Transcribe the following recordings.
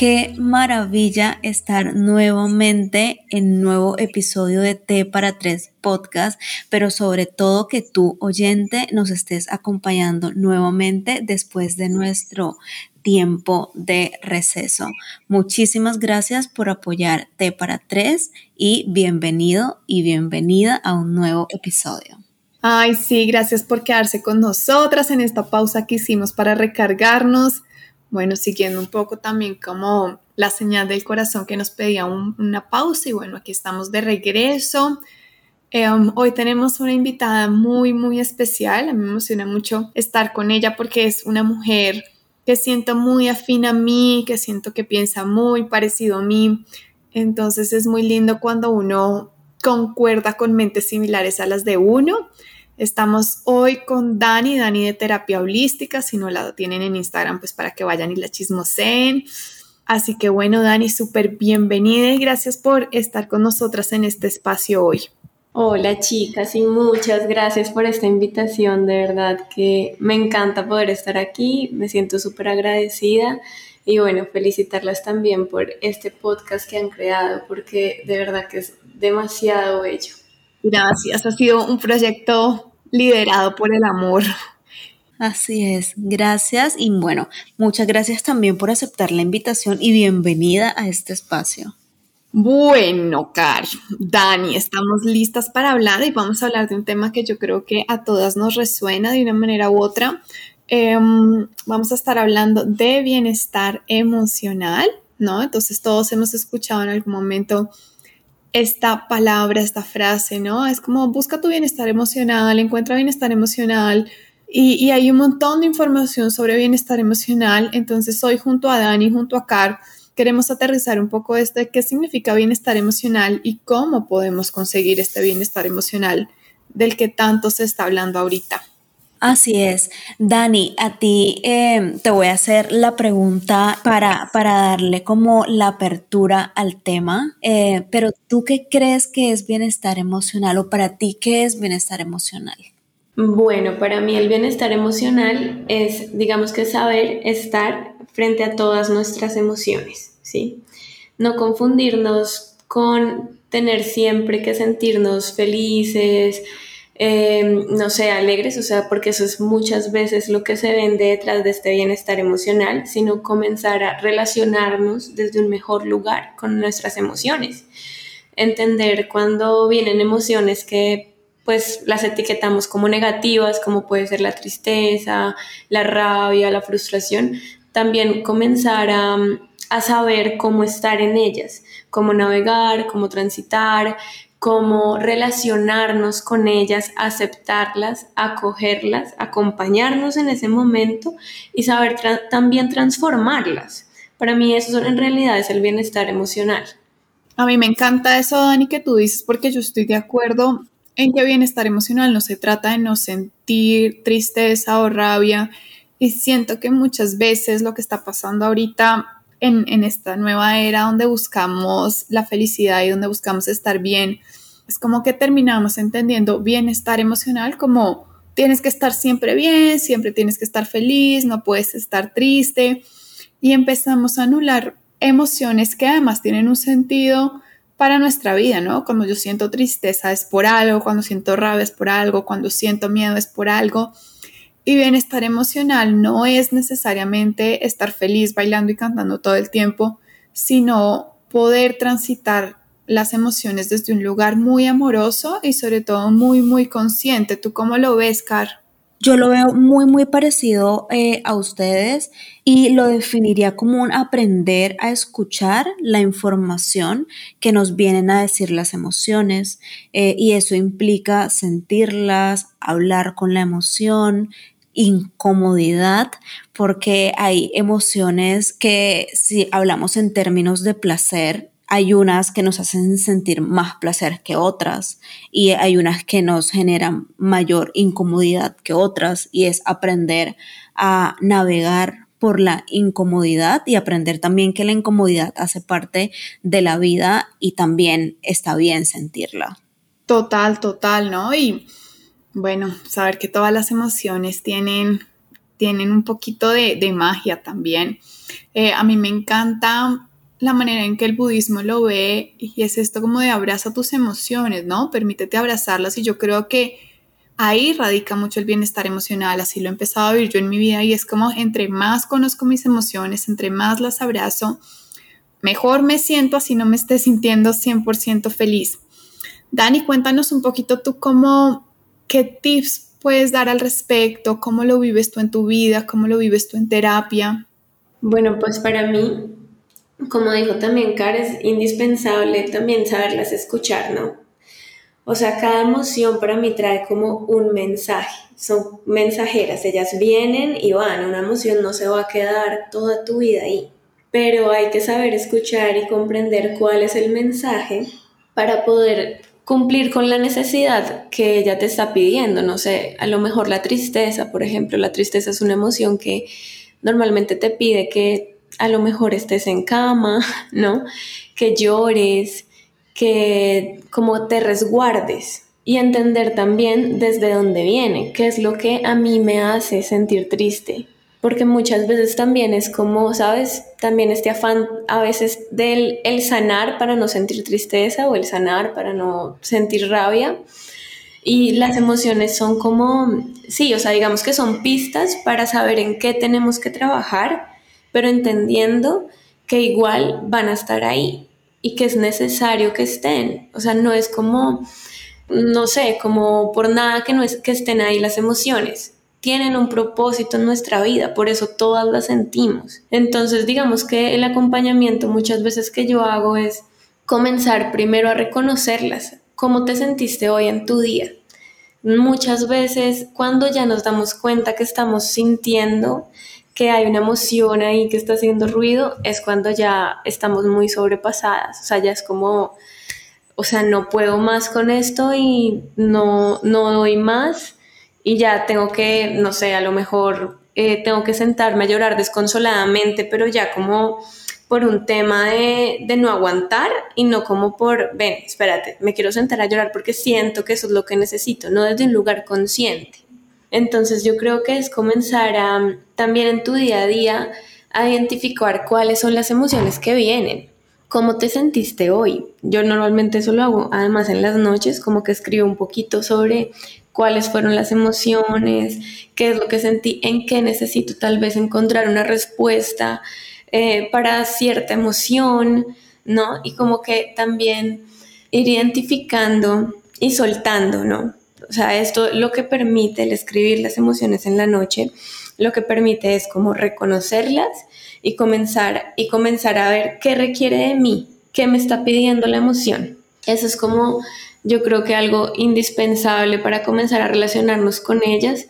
Qué maravilla estar nuevamente en nuevo episodio de T para Tres podcast, pero sobre todo que tú, oyente, nos estés acompañando nuevamente después de nuestro tiempo de receso. Muchísimas gracias por apoyar T para Tres y bienvenido y bienvenida a un nuevo episodio. Ay, sí, gracias por quedarse con nosotras en esta pausa que hicimos para recargarnos bueno, siguiendo un poco también como la señal del corazón que nos pedía una pausa y bueno, aquí estamos de regreso. Em, hoy tenemos una invitada muy, muy especial. A mí me emociona mucho estar con ella porque es una mujer que siento muy afín a mí, que siento que piensa muy parecido a mí. Entonces es muy lindo cuando uno concuerda con mentes similares a las de uno. Estamos hoy con Dani, Dani de Terapia Holística, si no la tienen en Instagram, pues para que vayan y la chismoseen. Así que bueno, Dani, súper bienvenida y gracias por estar con nosotras en este espacio hoy. Hola chicas y muchas gracias por esta invitación, de verdad que me encanta poder estar aquí, me siento súper agradecida y bueno, felicitarlas también por este podcast que han creado porque de verdad que es demasiado bello. Gracias, ha sido un proyecto liderado por el amor. Así es, gracias y bueno, muchas gracias también por aceptar la invitación y bienvenida a este espacio. Bueno, Cari, Dani, estamos listas para hablar y vamos a hablar de un tema que yo creo que a todas nos resuena de una manera u otra. Em, vamos a estar hablando de bienestar emocional, ¿no? Entonces todos hemos escuchado en algún momento esta palabra, esta frase, ¿no? Es como busca tu bienestar emocional, encuentra bienestar emocional. Y, hay un montón de información sobre bienestar emocional. Entonces, hoy junto a Dani, junto a Car, queremos aterrizar un poco esto de qué significa bienestar emocional y cómo podemos conseguir este bienestar emocional del que tanto se está hablando ahorita. Así es. Dani, a ti em, te voy a hacer la pregunta para, para darle como la apertura al tema, eh, pero ¿tú qué crees que es bienestar emocional o para ti qué es bienestar emocional? Bueno, para mí el bienestar emocional es, digamos que saber estar frente a todas nuestras emociones, ¿sí? No confundirnos con tener siempre que sentirnos felices, Em, no sé, alegres, o sea, porque eso es muchas veces lo que se vende detrás de este bienestar emocional, sino comenzar a relacionarnos desde un mejor lugar con nuestras emociones. Entender cuando vienen emociones que pues las etiquetamos como negativas, como puede ser la tristeza, la rabia, la frustración, también comenzar a, a saber cómo estar en ellas, cómo navegar, cómo transitar, cómo relacionarnos con ellas, aceptarlas, acogerlas, acompañarnos en ese momento y saber también transformarlas. Para mí eso en realidad es el bienestar emocional. A mí me encanta eso, Dani, que tú dices, porque yo estoy de acuerdo en que bienestar emocional no se trata de no sentir tristeza o rabia. Y siento que muchas veces lo que está pasando ahorita en, esta nueva era donde buscamos la felicidad y donde buscamos estar bien, es como que terminamos entendiendo bienestar emocional como tienes que estar siempre bien, siempre tienes que estar feliz, no puedes estar triste y empezamos a anular emociones que además tienen un sentido para nuestra vida, ¿no? Cuando yo siento tristeza es por algo, cuando siento rabia es por algo, cuando siento miedo es por algo. Y bienestar emocional no es necesariamente estar feliz bailando y cantando todo el tiempo, sino poder transitar las emociones desde un lugar muy amoroso y sobre todo muy, muy consciente. ¿Tú cómo lo ves, Car? Yo lo veo muy, muy parecido eh, a ustedes y lo definiría como un aprender a escuchar la información que nos vienen a decir las emociones eh, y eso implica sentirlas, hablar con la emoción, incomodidad, porque hay emociones que si hablamos en términos de placer, hay unas que nos hacen sentir más placer que otras y hay unas que nos generan mayor incomodidad que otras y es aprender a navegar por la incomodidad y aprender también que la incomodidad hace parte de la vida y también está bien sentirla. Total, total, ¿no? Y bueno, saber que todas las emociones tienen tienen un poquito de, magia también. Eh, a mí me encanta la manera en que el budismo lo ve y es esto como de abraza tus emociones, ¿no? Permítete abrazarlas y yo creo que ahí radica mucho el bienestar emocional, así lo he empezado a vivir yo en mi vida y es como entre más conozco mis emociones, entre más las abrazo, mejor me siento así no me esté sintiendo 100% feliz. Dani, cuéntanos un poquito tú cómo, qué tips puedes dar al respecto, cómo lo vives tú en tu vida, cómo lo vives tú en terapia. Bueno, pues para mí como dijo también Car, es indispensable también saberlas escuchar, ¿no? O sea, cada emoción para mí trae como un mensaje, son mensajeras, ellas vienen y van, una emoción no se va a quedar toda tu vida ahí, pero hay que saber escuchar y comprender cuál es el mensaje para poder cumplir con la necesidad que ella te está pidiendo, no sé, a lo mejor la tristeza, por ejemplo, la tristeza es una emoción que normalmente te pide que a lo mejor estés en cama, ¿no? Que llores, que como te resguardes y entender también desde dónde viene, qué es lo que a mí me hace sentir triste. Porque muchas veces también es como, ¿sabes? También este afán a veces del el sanar para no sentir tristeza o el sanar para no sentir rabia. Y las emociones son como, sí, o sea, digamos que son pistas para saber en qué tenemos que trabajar pero entendiendo que igual van a estar ahí y que es necesario que estén. O sea, no es como, no sé, como por nada que no es que estén ahí las emociones. Tienen un propósito en nuestra vida, por eso todas las sentimos. Entonces, digamos que el acompañamiento muchas veces que yo hago es comenzar primero a reconocerlas. ¿Cómo te sentiste hoy en tu día? Muchas veces cuando ya nos damos cuenta que estamos sintiendo que hay una emoción ahí que está haciendo ruido, es cuando ya estamos muy sobrepasadas. O sea, ya es como, o sea, no puedo más con esto y no, no doy más y ya tengo que, no sé, a lo mejor eh, tengo que sentarme a llorar desconsoladamente, pero ya como por un tema de, de, no aguantar y no como por, ven, espérate, me quiero sentar a llorar porque siento que eso es lo que necesito, no desde un lugar consciente. Entonces yo creo que es comenzar a también en tu día a día a identificar cuáles son las emociones que vienen. ¿Cómo te sentiste hoy? Yo normalmente eso lo hago, además en las noches, como que escribo un poquito sobre cuáles fueron las emociones, qué es lo que sentí, en qué necesito tal vez encontrar una respuesta eh, para cierta emoción, ¿no? Y como que también ir identificando y soltando, ¿no? O sea, esto lo que permite el escribir las emociones en la noche, lo que permite es como reconocerlas y comenzar, y comenzar a ver qué requiere de mí, qué me está pidiendo la emoción. Eso es como yo creo que algo indispensable para comenzar a relacionarnos con ellas.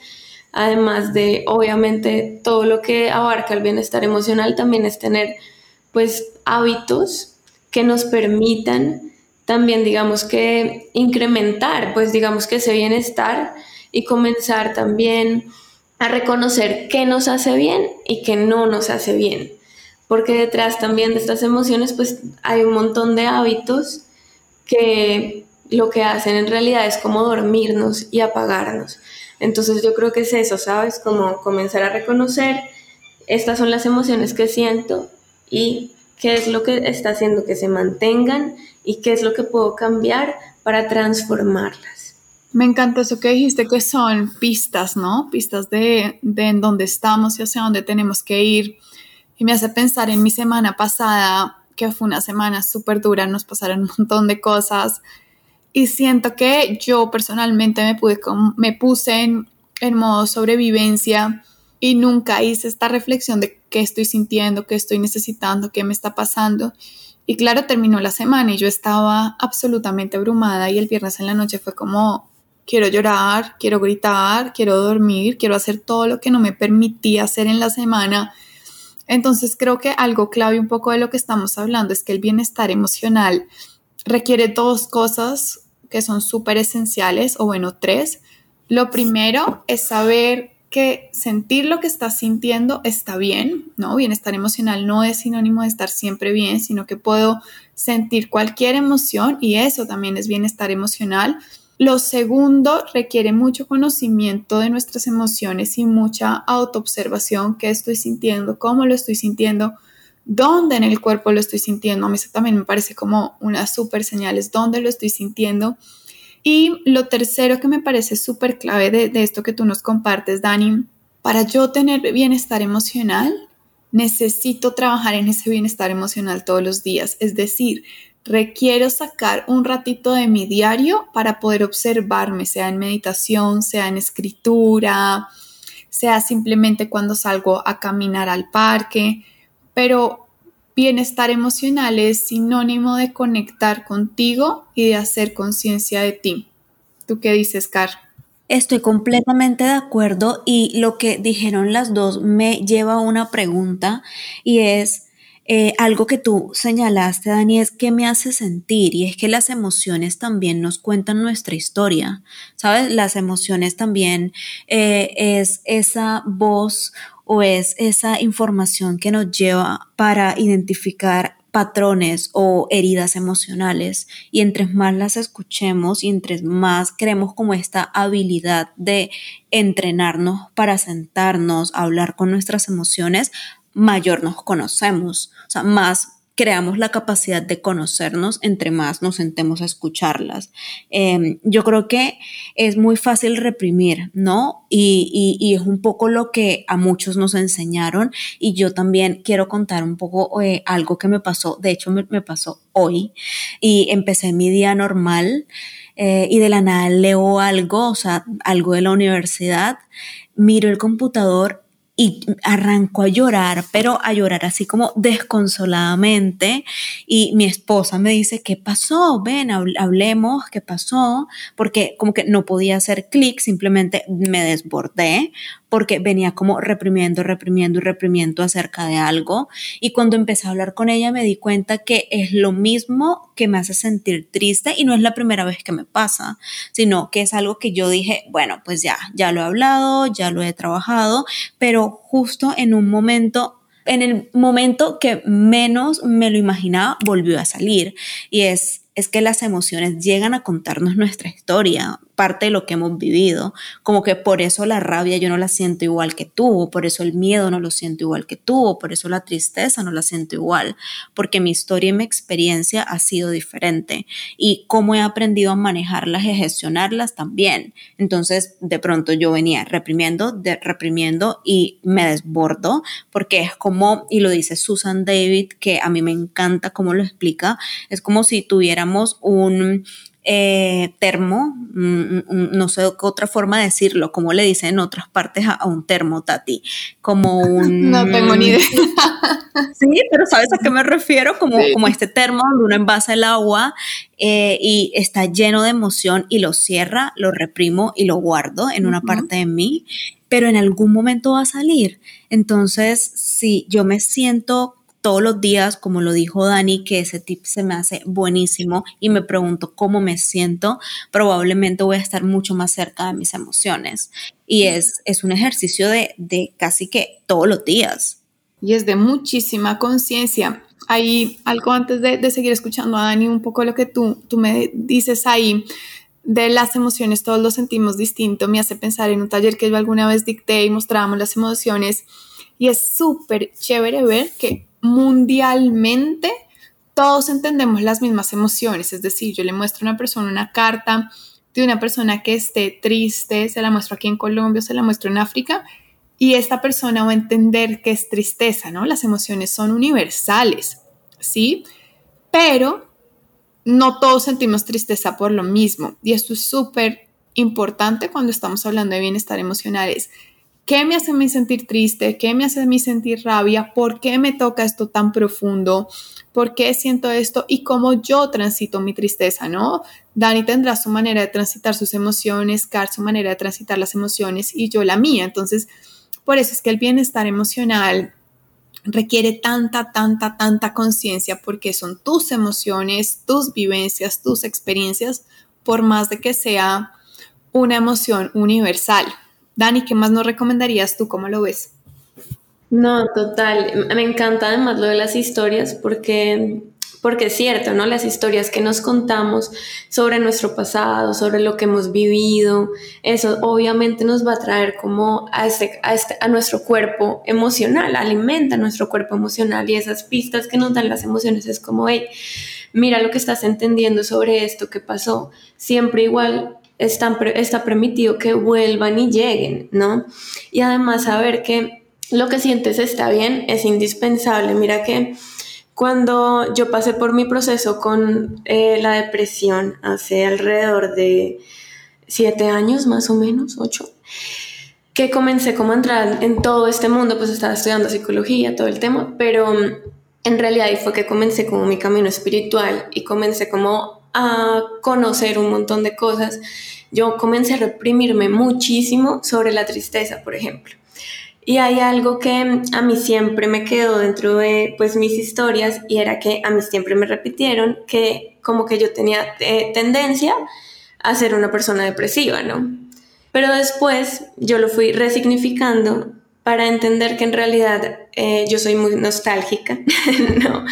Además de, obviamente, todo lo que abarca el bienestar emocional, también es tener, pues, hábitos que nos permitan también digamos que incrementar, pues digamos que ese bienestar y comenzar también a reconocer qué nos hace bien y qué no nos hace bien. Porque detrás también de estas emociones pues hay un montón de hábitos que lo que hacen en realidad es como dormirnos y apagarnos. Entonces yo creo que es eso, ¿sabes? Como comenzar a reconocer, estas son las emociones que siento y qué es lo que está haciendo que se mantengan y qué es lo que puedo cambiar para transformarlas. Me encanta eso que dijiste, que son pistas, ¿no? Pistas de, en dónde estamos y hacia dónde tenemos que ir. Y me hace pensar en mi semana pasada, que fue una semana súper dura, nos pasaron un montón de cosas. Y siento que yo personalmente me, me puse en, en modo sobrevivencia y nunca hice esta reflexión de qué estoy sintiendo, qué estoy necesitando, qué me está pasando. Y claro, terminó la semana y yo estaba absolutamente abrumada y el viernes en la noche fue como, quiero llorar, quiero gritar, quiero dormir, quiero hacer todo lo que no me permitía hacer en la semana. Entonces creo que algo clave un poco de lo que estamos hablando es que el bienestar emocional requiere dos cosas que son súper esenciales, o bueno, tres. Lo primero es saber que sentir lo que estás sintiendo está bien, ¿no? Bienestar emocional no es sinónimo de estar siempre bien, sino que puedo sentir cualquier emoción y eso también es bienestar emocional. Lo segundo requiere mucho conocimiento de nuestras emociones y mucha autoobservación, qué estoy sintiendo, cómo lo estoy sintiendo, dónde en el cuerpo lo estoy sintiendo. A mí eso también me parece como una súper señal, es dónde lo estoy sintiendo. Y lo tercero que me parece súper clave de, de esto que tú nos compartes, Dani, para yo tener bienestar emocional, necesito trabajar en ese bienestar emocional todos los días. Es decir, requiero sacar un ratito de mi diario para poder observarme, sea en meditación, sea en escritura, sea simplemente cuando salgo a caminar al parque, pero bienestar emocional es sinónimo de conectar contigo y de hacer conciencia de ti. ¿Tú qué dices, Car? Estoy completamente de acuerdo y lo que dijeron las dos me lleva a una pregunta y es, eh, algo que tú señalaste, Dani, es que me hace sentir y es que las emociones también nos cuentan nuestra historia, ¿sabes? Las emociones también eh, es esa voz o es esa información que nos lleva para identificar patrones o heridas emocionales y entre más las escuchemos y entre más creemos como esta habilidad de entrenarnos para sentarnos a hablar con nuestras emociones, mayor nos conocemos, o sea, más creamos la capacidad de conocernos entre más nos sentemos a escucharlas. Em, yo creo que es muy fácil reprimir, ¿no? Y, es un poco lo que a muchos nos enseñaron y yo también quiero contar un poco eh, algo que me pasó, de hecho me, pasó hoy y empecé mi día normal. Eh, y de la nada leo algo, o sea, algo de la universidad, miro el computador y arrancó a llorar, pero a llorar así como desconsoladamente. Y mi esposa me dice, ¿qué pasó? Ven, hablemos, ¿qué pasó? Porque como que no podía hacer clic, simplemente me desbordé porque venía como reprimiendo, reprimiendo y reprimiendo acerca de algo. Y cuando empecé a hablar con ella me di cuenta que es lo mismo que me hace sentir triste y no es la primera vez que me pasa, sino que es algo que yo dije, bueno, pues ya, ya lo he hablado, ya lo he trabajado, pero justo en un momento en el momento que menos me lo imaginaba, volvió a salir. Y es, es que las emociones llegan a contarnos nuestra historia parte de lo que hemos vivido, como que por eso la rabia yo no la siento igual que tú, por eso el miedo no lo siento igual que tú, por eso la tristeza no la siento igual, porque mi historia y mi experiencia ha sido diferente y cómo he aprendido a manejarlas y gestionarlas también. Entonces, de pronto yo venía reprimiendo, reprimiendo y me desbordo, porque es como, y lo dice Susan David, que a mí me encanta cómo lo explica, es como si tuviéramos un eh, termo, mm, mm, no sé qué otra forma de decirlo, como le dicen en otras partes a, un termo, Tati, como un... No tengo ni idea. Sí, pero ¿sabes a qué me refiero? Como, como este termo donde uno envasa el agua eh, y está lleno de emoción y lo cierra, lo reprimo y lo guardo en una parte de mí, pero en algún momento va a salir. Entonces, si yo me siento todos los días, como lo dijo Dani, que ese tip se me hace buenísimo y me pregunto cómo me siento, probablemente voy a estar mucho más cerca de mis emociones. Y es, es un ejercicio de, de casi que todos los días. Y es de muchísima conciencia. Hay algo antes de, de, seguir escuchando a Dani, un poco lo que tú, tú me dices ahí de las emociones, todos lo sentimos distinto, me hace pensar en un taller que yo alguna vez dicté y mostrábamos las emociones y es súper chévere ver que mundialmente todos entendemos las mismas emociones, es decir, yo le muestro a una persona una carta de una persona que esté triste, se la muestro aquí en Colombia, se la muestro en África, y esta persona va a entender que es tristeza, ¿no? Las emociones son universales, ¿sí? Pero no todos sentimos tristeza por lo mismo, y esto es súper importante cuando estamos hablando de bienestar emocional, es ¿Qué me hace sentir triste? ¿Qué me hace a sentir rabia? ¿Por qué me toca esto tan profundo? ¿Por qué siento esto? Y cómo yo transito mi tristeza, ¿no? Dani tendrá su manera de transitar sus emociones, Car su manera de transitar las emociones y yo la mía. Entonces, por eso es que el bienestar emocional requiere tanta, tanta, tanta conciencia porque son tus emociones, tus vivencias, tus experiencias, por más de que sea una emoción universal. Dani, ¿qué más nos recomendarías tú? ¿Cómo lo ves? No, total. Me encanta además lo de las historias porque porque es cierto, ¿no? Las historias que nos contamos sobre nuestro pasado, sobre lo que hemos vivido, eso obviamente nos va a traer como a, este, a, este, a nuestro cuerpo emocional, alimenta nuestro cuerpo emocional y esas pistas que nos dan las emociones es como, hey, mira lo que estás entendiendo sobre esto que pasó, siempre igual está, está permitido que vuelvan y lleguen, ¿no? Y además saber que lo que sientes está bien es indispensable. Mira que cuando yo pasé por mi proceso con eh, la depresión hace alrededor de siete años más o menos, ocho, que comencé como a entrar en todo este mundo, pues estaba estudiando psicología, todo el tema, pero mm, en realidad fue que comencé como mi camino espiritual y comencé como a conocer un montón de cosas. Yo comencé a reprimirme muchísimo sobre la tristeza, por ejemplo. Y hay algo que a mí siempre me quedó dentro de pues mis historias y era que a mí siempre me repitieron que como que yo tenía eh, tendencia a ser una persona depresiva, ¿no? Pero después yo lo fui resignificando para entender que en realidad eh, yo soy muy nostálgica, ¿no?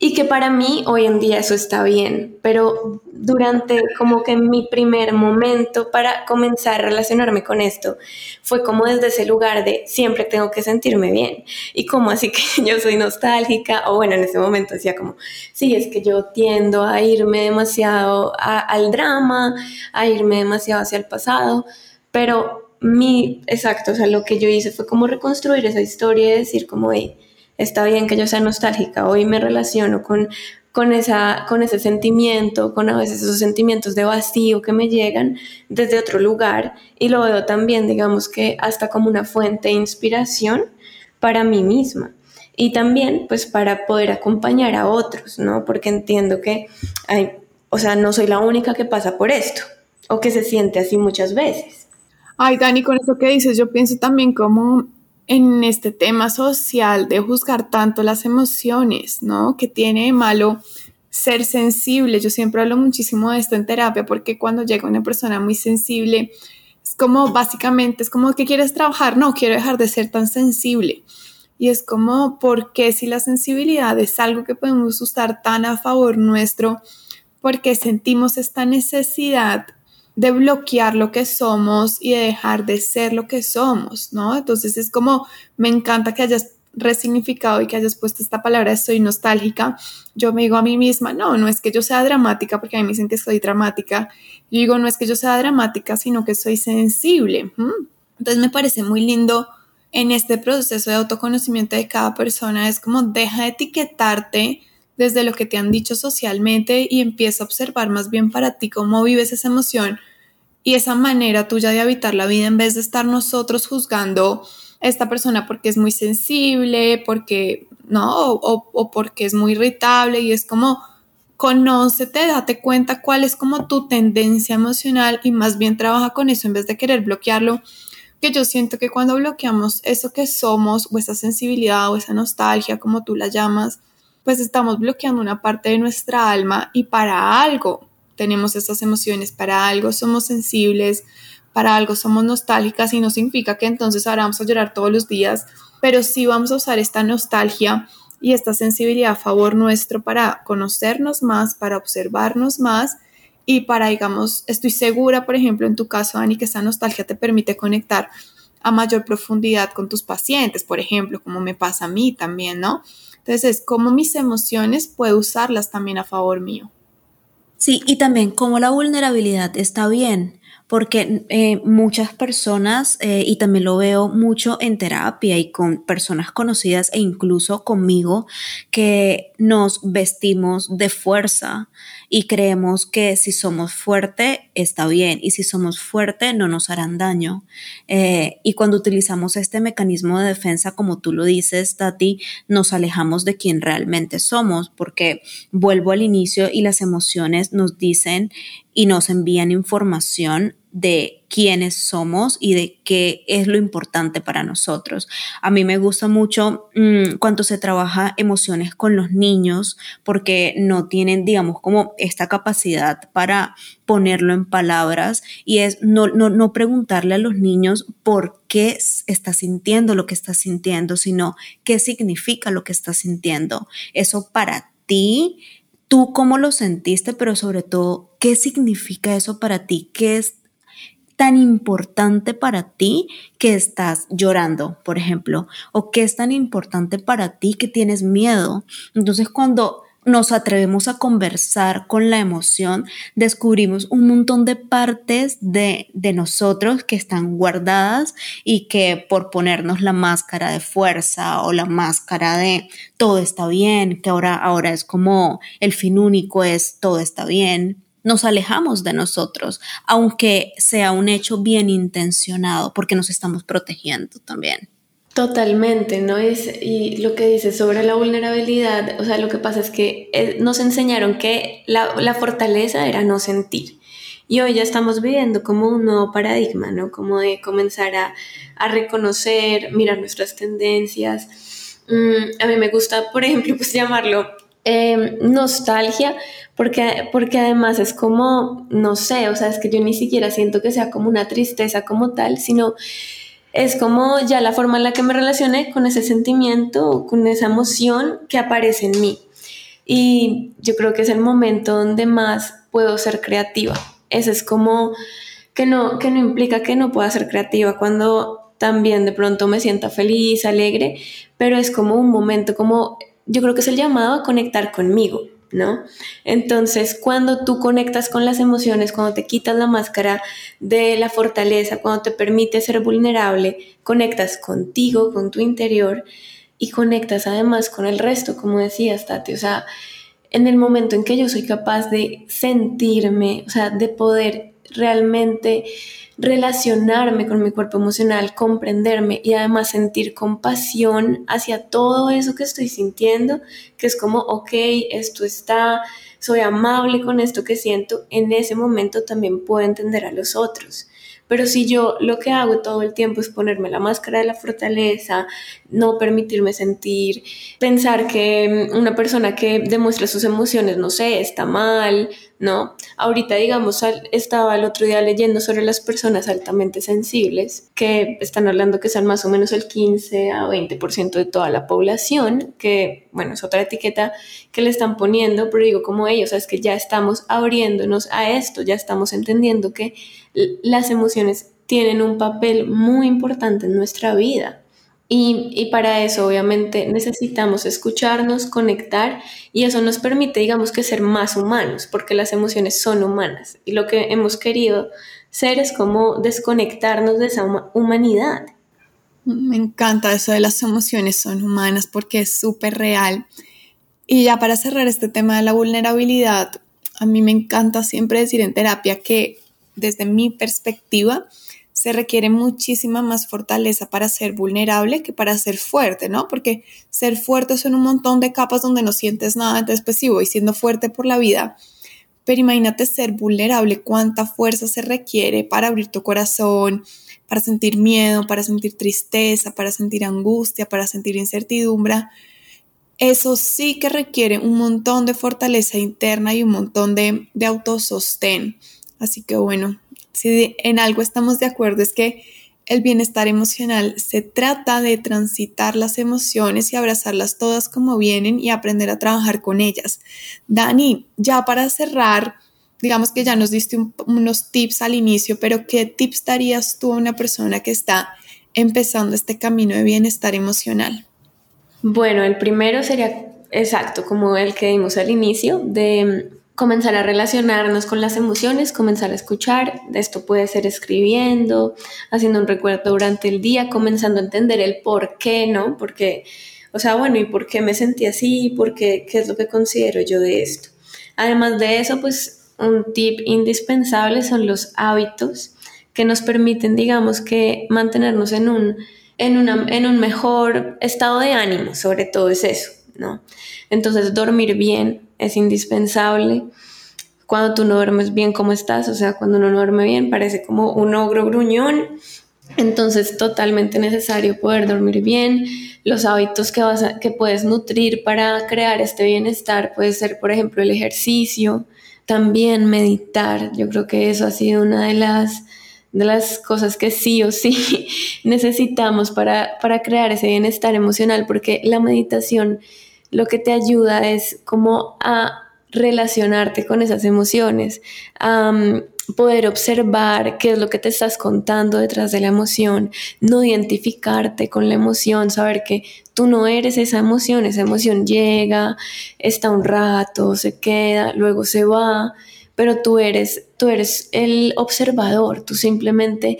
Y que para mí hoy en día eso está bien, pero durante como que mi primer momento para comenzar a relacionarme con esto fue como desde ese lugar de siempre tengo que sentirme bien. Y como así que yo soy nostálgica, o bueno, en ese momento decía como, sí, es que yo tiendo a irme demasiado al drama, a irme demasiado hacia el pasado, pero mi, exacto, o sea, lo que yo hice fue como reconstruir esa historia y decir como, hey, está bien que yo sea nostálgica, hoy me relaciono con, con, esa, con ese sentimiento, con a veces esos sentimientos de vacío que me llegan desde otro lugar y lo veo también, digamos que hasta como una fuente de inspiración para mí misma y también pues para poder acompañar a otros, ¿no? Porque entiendo que, hay, o sea, no soy la única que pasa por esto o que se siente así muchas veces. Ay, Dani, con eso que dices, yo pienso también como en este tema social de juzgar tanto las emociones, ¿no? Que tiene malo ser sensible. Yo siempre hablo muchísimo de esto en terapia porque cuando llega una persona muy sensible, es como básicamente, es como que quieres trabajar, no, quiero dejar de ser tan sensible. Y es como, ¿por qué si la sensibilidad es algo que podemos usar tan a favor nuestro? Porque sentimos esta necesidad de bloquear lo que somos y de dejar de ser lo que somos, ¿no? Entonces es como, me encanta que hayas resignificado y que hayas puesto esta palabra, soy nostálgica. Yo me digo a mí misma, no, no es que yo sea dramática, porque a mí me dicen que soy dramática. Yo digo, no es que yo sea dramática, sino que soy sensible. Entonces me parece muy lindo en este proceso de autoconocimiento de cada persona, es como deja de etiquetarte desde lo que te han dicho socialmente y empieza a observar más bien para ti cómo vives esa emoción y esa manera tuya de habitar la vida en vez de estar nosotros juzgando a esta persona porque es muy sensible, porque no, o, porque es muy irritable y es como conócete, date cuenta cuál es como tu tendencia emocional y más bien trabaja con eso en vez de querer bloquearlo. Que yo siento que cuando bloqueamos eso que somos o esa sensibilidad o esa nostalgia, como tú la llamas, pues estamos bloqueando una parte de nuestra alma y para algo tenemos esas emociones, para algo somos sensibles, para algo somos nostálgicas y no significa que entonces ahora vamos a llorar todos los días, pero sí vamos a usar esta nostalgia y esta sensibilidad a favor nuestro para conocernos más, para observarnos más y para, digamos, estoy segura, por ejemplo, en tu caso, Dani, que esa nostalgia te permite conectar a mayor profundidad con tus pacientes, por ejemplo, como me pasa a mí también, ¿no? Entonces, cómo mis emociones puedo usarlas también a favor mío. Sí, y también cómo la vulnerabilidad está bien, porque eh, muchas personas, eh, y también lo veo mucho en terapia y con personas conocidas e incluso conmigo, que nos vestimos de fuerza y creemos que si somos fuerte está bien y si somos fuerte no nos harán daño. Eh, y cuando utilizamos este mecanismo de defensa, como tú lo dices, Tati, nos alejamos de quien realmente somos porque vuelvo al inicio y las emociones nos dicen y nos envían información de quiénes somos y de qué es lo importante para nosotros. A mí me gusta mucho mm, cuando se trabaja emociones con los niños porque no tienen, digamos, como esta capacidad para ponerlo en palabras y es no, no, no preguntarle a los niños por qué está sintiendo lo que está sintiendo, sino qué significa lo que está sintiendo. Eso para ti tú cómo lo sentiste, pero sobre todo, ¿qué significa eso para ti? ¿Qué es tan importante para ti que estás llorando, por ejemplo? ¿O qué es tan importante para ti que tienes miedo? Entonces, cuando nos atrevemos a conversar con la emoción, descubrimos un montón de partes de, nosotros que están guardadas y que por ponernos la máscara de fuerza o la máscara de todo está bien, que ahora, ahora es como el fin único es todo está bien, nos alejamos de nosotros, aunque sea un hecho bien intencionado, porque nos estamos protegiendo también. Totalmente, ¿no? Es, y lo que dices sobre la vulnerabilidad, o sea, lo que pasa es que eh, nos enseñaron que la, fortaleza era no sentir. Y hoy ya estamos viviendo como un nuevo paradigma, ¿no? Como de comenzar a, reconocer, mirar nuestras tendencias. Mm, a mí me gusta, por ejemplo, pues llamarlo em, nostalgia, porque, porque además es como, no sé, o sea, es que yo ni siquiera siento que sea como una tristeza como tal, sino es como ya la forma en la que me relacioné con ese sentimiento, con esa emoción que aparece en mí. Y yo creo que es el momento donde más puedo ser creativa. Ese es como que no, que no implica que no pueda ser creativa cuando también de pronto me sienta feliz, alegre, pero es como un momento, como yo creo que es el llamado a conectar conmigo, ¿no? Entonces, cuando tú conectas con las emociones, cuando te quitas la máscara de la fortaleza, cuando te permite ser vulnerable, conectas contigo, con tu interior y conectas además con el resto, como decías, Tati, o sea, en el momento en que yo soy capaz de sentirme, o sea, de poder realmente relacionarme con mi cuerpo emocional, comprenderme y además sentir compasión hacia todo eso que estoy sintiendo, que es como, ok, esto está, soy amable con esto que siento, en ese momento también puedo entender a los otros. Pero si yo lo que hago todo el tiempo es ponerme la máscara de la fortaleza, no permitirme sentir, pensar que una persona que demuestra sus emociones, no sé, está mal, ¿no? Ahorita, digamos, estaba el otro día leyendo sobre las personas altamente sensibles, que están hablando que son más o menos el 15 a 20% de toda la población, que, bueno, es otra etiqueta que le están poniendo, pero digo como ellos, es que ya estamos abriéndonos a esto, ya estamos entendiendo que las emociones tienen un papel muy importante en nuestra vida. Y, para eso obviamente necesitamos escucharnos, conectar y eso nos permite, digamos que ser más humanos, porque las emociones son humanas y lo que hemos querido ser es como desconectarnos de esa humanidad. Me encanta eso de las emociones son humanas porque es súper real. Y ya para cerrar este tema de la vulnerabilidad, a mí me encanta siempre decir en terapia que desde mi perspectiva, se requiere muchísima más fortaleza para ser vulnerable que para ser fuerte, ¿no? Porque ser fuerte son un montón de capas donde no sientes nada, entonces pues sí, voy siendo fuerte por la vida, pero imagínate ser vulnerable, cuánta fuerza se requiere para abrir tu corazón, para sentir miedo, para sentir tristeza, para sentir angustia, para sentir incertidumbre. Eso sí que requiere un montón de fortaleza interna y un montón de, de autosostén. Así que bueno, si en algo estamos de acuerdo es que el bienestar emocional se trata de transitar las emociones y abrazarlas todas como vienen y aprender a trabajar con ellas. Dani, ya para cerrar, digamos que ya nos diste unos tips al inicio, pero ¿qué tips darías tú a una persona que está empezando este camino de bienestar emocional? Bueno, el primero sería exacto, como el que dimos al inicio, de comenzar a relacionarnos con las emociones, comenzar a escuchar. Esto puede ser escribiendo, haciendo un recuerdo durante el día, comenzando a entender el por qué, ¿no? Porque, o sea, bueno, ¿y por qué me sentí así? ¿Por qué? ¿Qué es lo que considero yo de esto? Además de eso, pues un tip indispensable son los hábitos que nos permiten, digamos, que mantenernos en un, en, una, en un mejor estado de ánimo, sobre todo es eso, ¿no? Entonces, dormir bien, es indispensable. Cuando tú no duermes bien, ¿cómo estás? O sea, cuando uno no duerme bien, parece como un ogro gruñón. Entonces, totalmente necesario poder dormir bien. Los hábitos que, vas que puedes nutrir para crear este bienestar puede ser, por ejemplo, el ejercicio, también meditar. Yo creo que eso ha sido una de las, de las cosas que sí o sí necesitamos para, para crear ese bienestar emocional, porque la meditación lo que te ayuda es como a relacionarte con esas emociones, a poder observar qué es lo que te estás contando detrás de la emoción, no identificarte con la emoción, saber que tú no eres esa emoción, esa emoción llega, está un rato, se queda, luego se va, pero tú eres, tú eres el observador, tú simplemente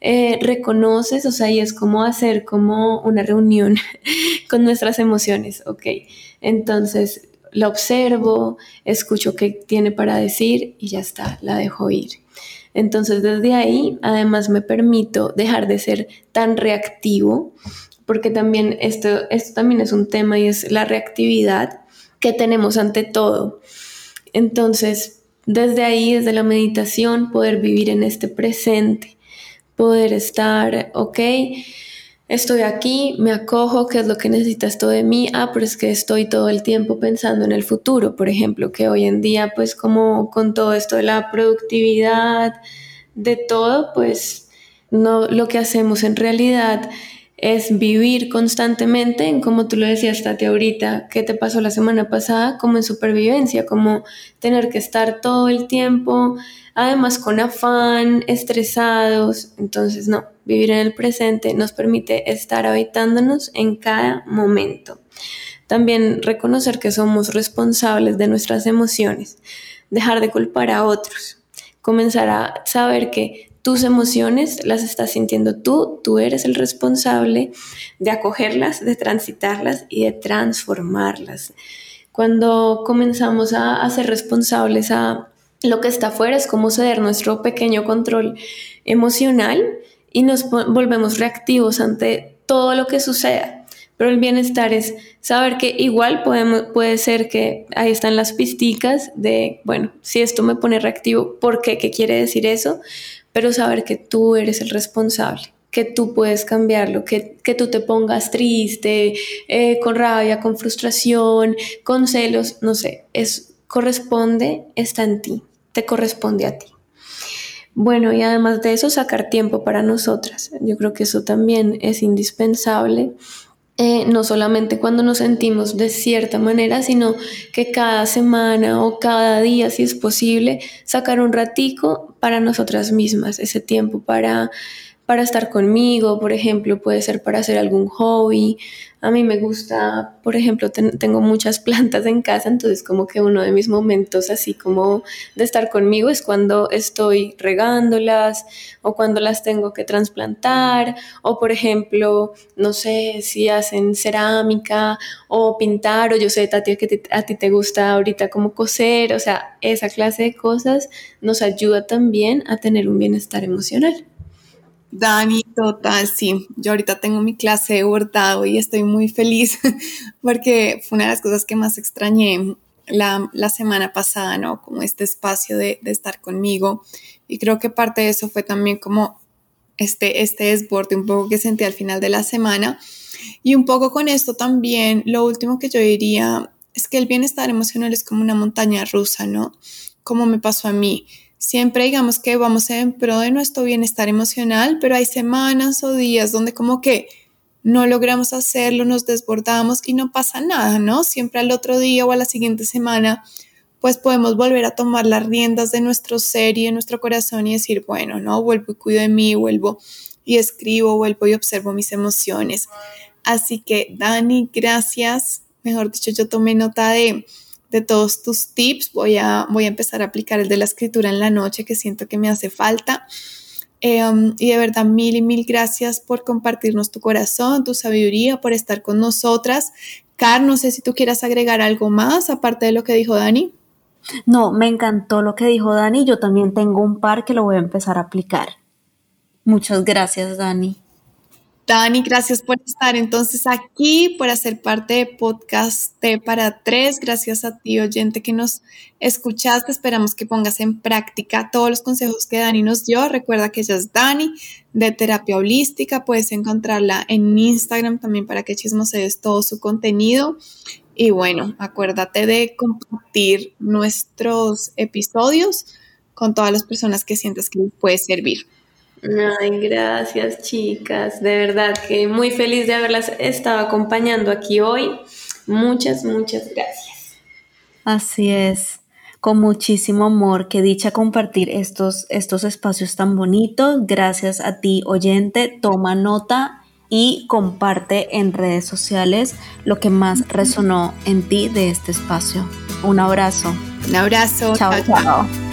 eh, reconoces, o sea, y es como hacer como una reunión con nuestras emociones, ¿ok? Entonces la observo, escucho qué tiene para decir y ya está, la dejo ir. Entonces desde ahí además me permito dejar de ser tan reactivo, porque también esto, esto también es un tema y es la reactividad que tenemos ante todo. Entonces, desde ahí, desde la meditación, poder vivir en este presente, poder estar, ok, estoy aquí, me acojo, ¿qué es lo que necesita esto de mí? Ah, pero es que estoy todo el tiempo pensando en el futuro, por ejemplo, que hoy en día, pues como con todo esto de la productividad, de todo, pues no, lo que hacemos en realidad es vivir constantemente en, como tú lo decías, Tati, ahorita, ¿qué te pasó la semana pasada? Como en supervivencia, como tener que estar todo el tiempo, además con afán, estresados. Entonces, no, vivir en el presente nos permite estar habitándonos en cada momento. También reconocer que somos responsables de nuestras emociones, dejar de culpar a otros, comenzar a saber que tus emociones las estás sintiendo tú, tú eres el responsable de acogerlas, de transitarlas y de transformarlas. Cuando comenzamos a, ser responsables a lo que está afuera, es como ceder nuestro pequeño control emocional y nos volvemos reactivos ante todo lo que suceda. Pero el bienestar es saber que igual podemos, puede ser que ahí están las pisticas de, bueno, si esto me pone reactivo, ¿por qué? ¿Qué quiere decir eso? Pero saber que tú eres el responsable, que tú puedes cambiarlo, que, que tú te pongas triste, eh, con rabia, con frustración, con celos, no sé, es, corresponde, está en ti, te corresponde a ti. Bueno, y además de eso, sacar tiempo para nosotras. Yo creo que eso también es indispensable eh, no solamente cuando nos sentimos de cierta manera, sino que cada semana o cada día, si es posible, sacar un ratico para nosotras mismas, ese tiempo para para estar conmigo, por ejemplo, puede ser para hacer algún hobby. A mí me gusta, por ejemplo, tengo muchas plantas en casa, entonces como que uno de mis momentos así como de estar conmigo es cuando estoy regándolas o cuando las tengo que trasplantar o por ejemplo, no sé si hacen cerámica o pintar o yo sé, Tati, que a ti te gusta ahorita como coser, o sea, esa clase de cosas nos ayuda también a tener un bienestar emocional. Dani, total, sí. Yo ahorita tengo mi clase de bordado y estoy muy feliz porque fue una de las cosas que más extrañé la, semana pasada, ¿no? Como este espacio de, de, estar conmigo. Y creo que parte de eso fue también como este, este desborde un poco que sentí al final de la semana. Y un poco con esto también, lo último que yo diría es que el bienestar emocional es como una montaña rusa, ¿no? Como me pasó a mí siempre digamos que vamos en pro de nuestro bienestar emocional, pero hay semanas o días donde como que no logramos hacerlo, nos desbordamos y no pasa nada, ¿no? Siempre al otro día o a la siguiente semana, pues podemos volver a tomar las riendas de nuestro ser y de nuestro corazón y decir, bueno, no, vuelvo y cuido de mí, vuelvo y escribo, vuelvo y observo mis emociones. Así que, Dani, gracias. Mejor dicho, yo tomé nota de de todos tus tips. Voy a, voy a empezar a aplicar el de la escritura en la noche, que siento que me hace falta. Em, y de verdad, mil y mil gracias por compartirnos tu corazón, tu sabiduría, por estar con nosotras. Car, no sé si tú quieras agregar algo más aparte de lo que dijo Dani. No, me encantó lo que dijo Dani. Yo también tengo un par que lo voy a empezar a aplicar. Muchas gracias, Dani. Dani, gracias por estar entonces aquí, por hacer parte de Podcast para Tres. Gracias a ti, oyente, que nos escuchaste. Esperamos que pongas en práctica todos los consejos que Dani nos dio. Recuerda que ella es Dani de Terapia Holística. Puedes encontrarla en Instagram también para que chismosees todo su contenido. Y bueno, acuérdate de compartir nuestros episodios con todas las personas que sientas que les puede servir. Ay, gracias chicas, de verdad que muy feliz de haberlas estado acompañando aquí hoy. Muchas, muchas gracias. Así es, con muchísimo amor, que dicha compartir estos, estos espacios tan bonitos. Gracias a ti, oyente, toma nota y comparte en redes sociales lo que más resonó en ti de este espacio. Un abrazo. Un abrazo. chao. chao.